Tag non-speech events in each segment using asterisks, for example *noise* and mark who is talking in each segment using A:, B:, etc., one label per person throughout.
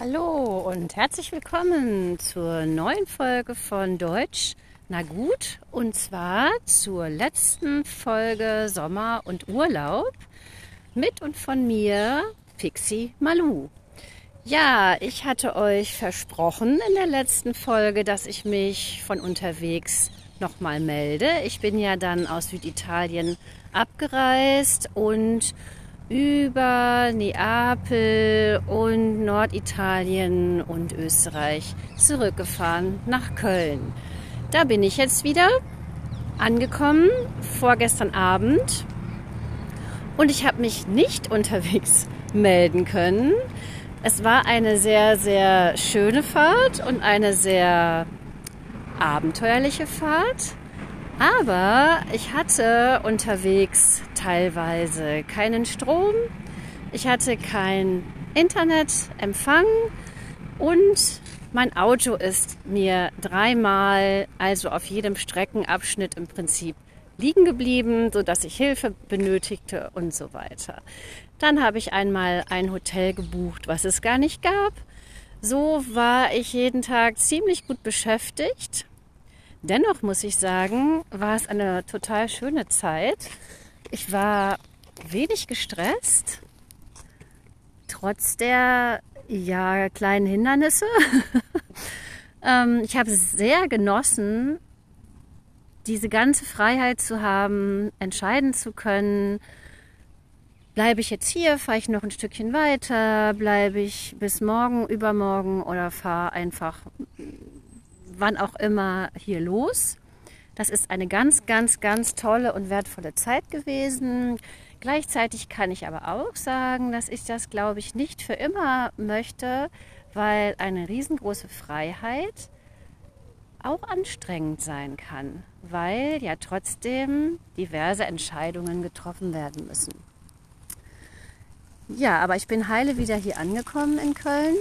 A: Hallo und herzlich willkommen zur neuen Folge von Deutsch. Na gut, und zwar zur letzten Folge Sommer und Urlaub mit und von mir, Pixie Malu. Ja, ich hatte euch versprochen in der letzten Folge, dass ich mich von unterwegs nochmal melde. Ich bin ja dann aus Süditalien abgereist und über Neapel und Norditalien und Österreich zurückgefahren nach Köln. Da bin ich jetzt wieder angekommen, vorgestern Abend. Und ich habe mich nicht *laughs* unterwegs melden können. Es war eine sehr, sehr schöne Fahrt und eine sehr abenteuerliche Fahrt. Aber ich hatte unterwegs teilweise keinen Strom, ich hatte kein Internetempfang und mein Auto ist mir dreimal, also auf jedem Streckenabschnitt im Prinzip liegen geblieben, so dass ich Hilfe benötigte und so weiter. Dann habe ich einmal ein Hotel gebucht, was es gar nicht gab. So war ich jeden Tag ziemlich gut beschäftigt Dennoch muss ich sagen, war es eine total schöne Zeit. Ich war wenig gestresst, trotz der ja, kleinen Hindernisse. *laughs* ähm, ich habe sehr genossen, diese ganze Freiheit zu haben, entscheiden zu können, bleibe ich jetzt hier, fahre ich noch ein Stückchen weiter, bleibe ich bis morgen, übermorgen oder fahre einfach wann auch immer hier los. Das ist eine ganz, ganz, ganz tolle und wertvolle Zeit gewesen. Gleichzeitig kann ich aber auch sagen, dass ich das, glaube ich, nicht für immer möchte, weil eine riesengroße Freiheit auch anstrengend sein kann, weil ja trotzdem diverse Entscheidungen getroffen werden müssen. Ja, aber ich bin heile wieder hier angekommen in Köln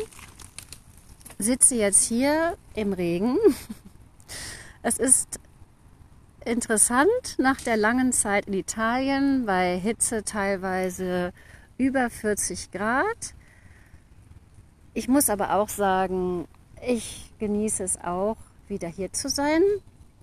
A: sitze jetzt hier im Regen. Es ist interessant nach der langen Zeit in Italien bei Hitze teilweise über 40 Grad. Ich muss aber auch sagen, ich genieße es auch, wieder hier zu sein.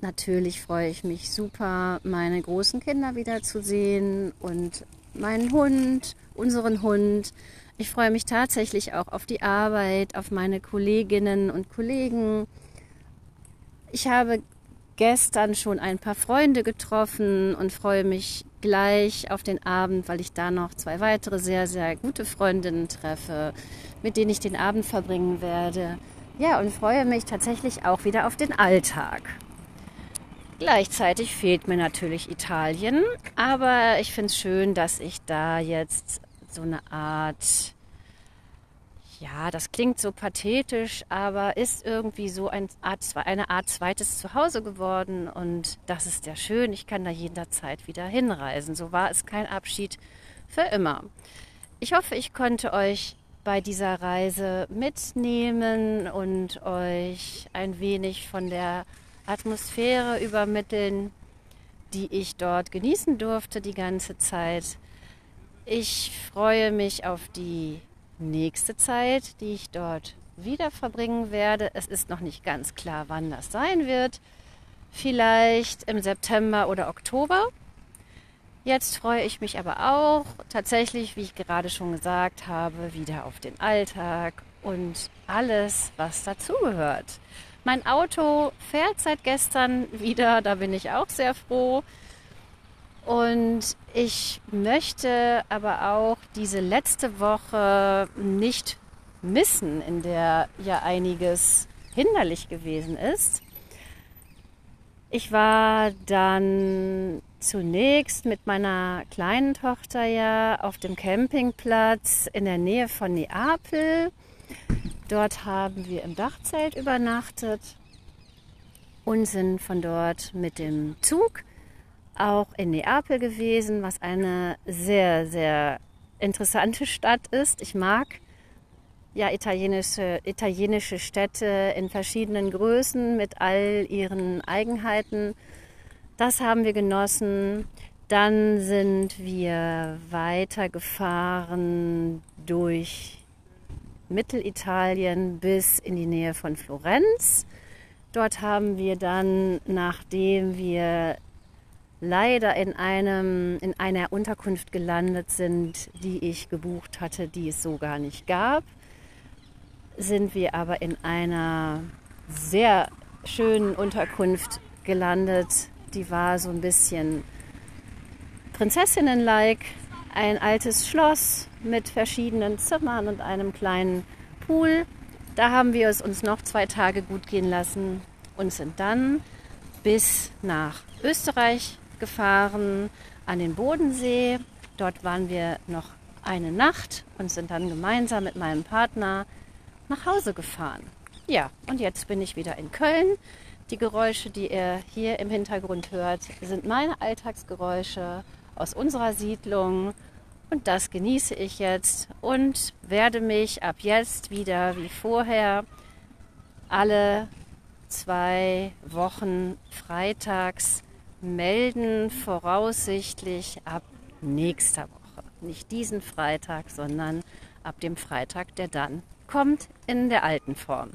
A: Natürlich freue ich mich super, meine großen Kinder wiederzusehen und meinen Hund, unseren Hund. Ich freue mich tatsächlich auch auf die Arbeit, auf meine Kolleginnen und Kollegen. Ich habe gestern schon ein paar Freunde getroffen und freue mich gleich auf den Abend, weil ich da noch zwei weitere sehr, sehr gute Freundinnen treffe, mit denen ich den Abend verbringen werde. Ja, und freue mich tatsächlich auch wieder auf den Alltag. Gleichzeitig fehlt mir natürlich Italien, aber ich finde es schön, dass ich da jetzt so eine Art, ja, das klingt so pathetisch, aber ist irgendwie so ein Art, eine Art zweites Zuhause geworden und das ist ja schön. Ich kann da jederzeit wieder hinreisen. So war es kein Abschied für immer. Ich hoffe, ich konnte euch bei dieser Reise mitnehmen und euch ein wenig von der Atmosphäre übermitteln, die ich dort genießen durfte die ganze Zeit. Ich freue mich auf die nächste Zeit, die ich dort wieder verbringen werde. Es ist noch nicht ganz klar, wann das sein wird. Vielleicht im September oder Oktober. Jetzt freue ich mich aber auch tatsächlich, wie ich gerade schon gesagt habe, wieder auf den Alltag und alles, was dazugehört. Mein Auto fährt seit gestern wieder, da bin ich auch sehr froh. Und ich möchte aber auch diese letzte Woche nicht missen, in der ja einiges hinderlich gewesen ist. Ich war dann zunächst mit meiner kleinen Tochter ja auf dem Campingplatz in der Nähe von Neapel. Dort haben wir im Dachzelt übernachtet und sind von dort mit dem Zug auch in Neapel gewesen, was eine sehr, sehr interessante Stadt ist. Ich mag ja italienische, italienische Städte in verschiedenen Größen mit all ihren Eigenheiten. Das haben wir genossen. Dann sind wir weitergefahren durch Mittelitalien bis in die Nähe von Florenz. Dort haben wir dann, nachdem wir leider in, einem, in einer Unterkunft gelandet sind, die ich gebucht hatte, die es so gar nicht gab, sind wir aber in einer sehr schönen Unterkunft gelandet. Die war so ein bisschen Prinzessinnen-like. Ein altes Schloss mit verschiedenen Zimmern und einem kleinen Pool. Da haben wir es uns noch zwei Tage gut gehen lassen und sind dann bis nach Österreich gefahren, an den Bodensee. Dort waren wir noch eine Nacht und sind dann gemeinsam mit meinem Partner nach Hause gefahren. Ja, und jetzt bin ich wieder in Köln. Die Geräusche, die ihr hier im Hintergrund hört, sind meine Alltagsgeräusche aus unserer Siedlung. Und das genieße ich jetzt und werde mich ab jetzt wieder wie vorher alle zwei Wochen freitags melden, voraussichtlich ab nächster Woche. Nicht diesen Freitag, sondern ab dem Freitag, der dann kommt in der alten Form.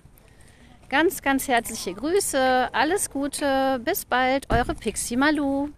A: Ganz, ganz herzliche Grüße, alles Gute, bis bald, eure Pixie Malu.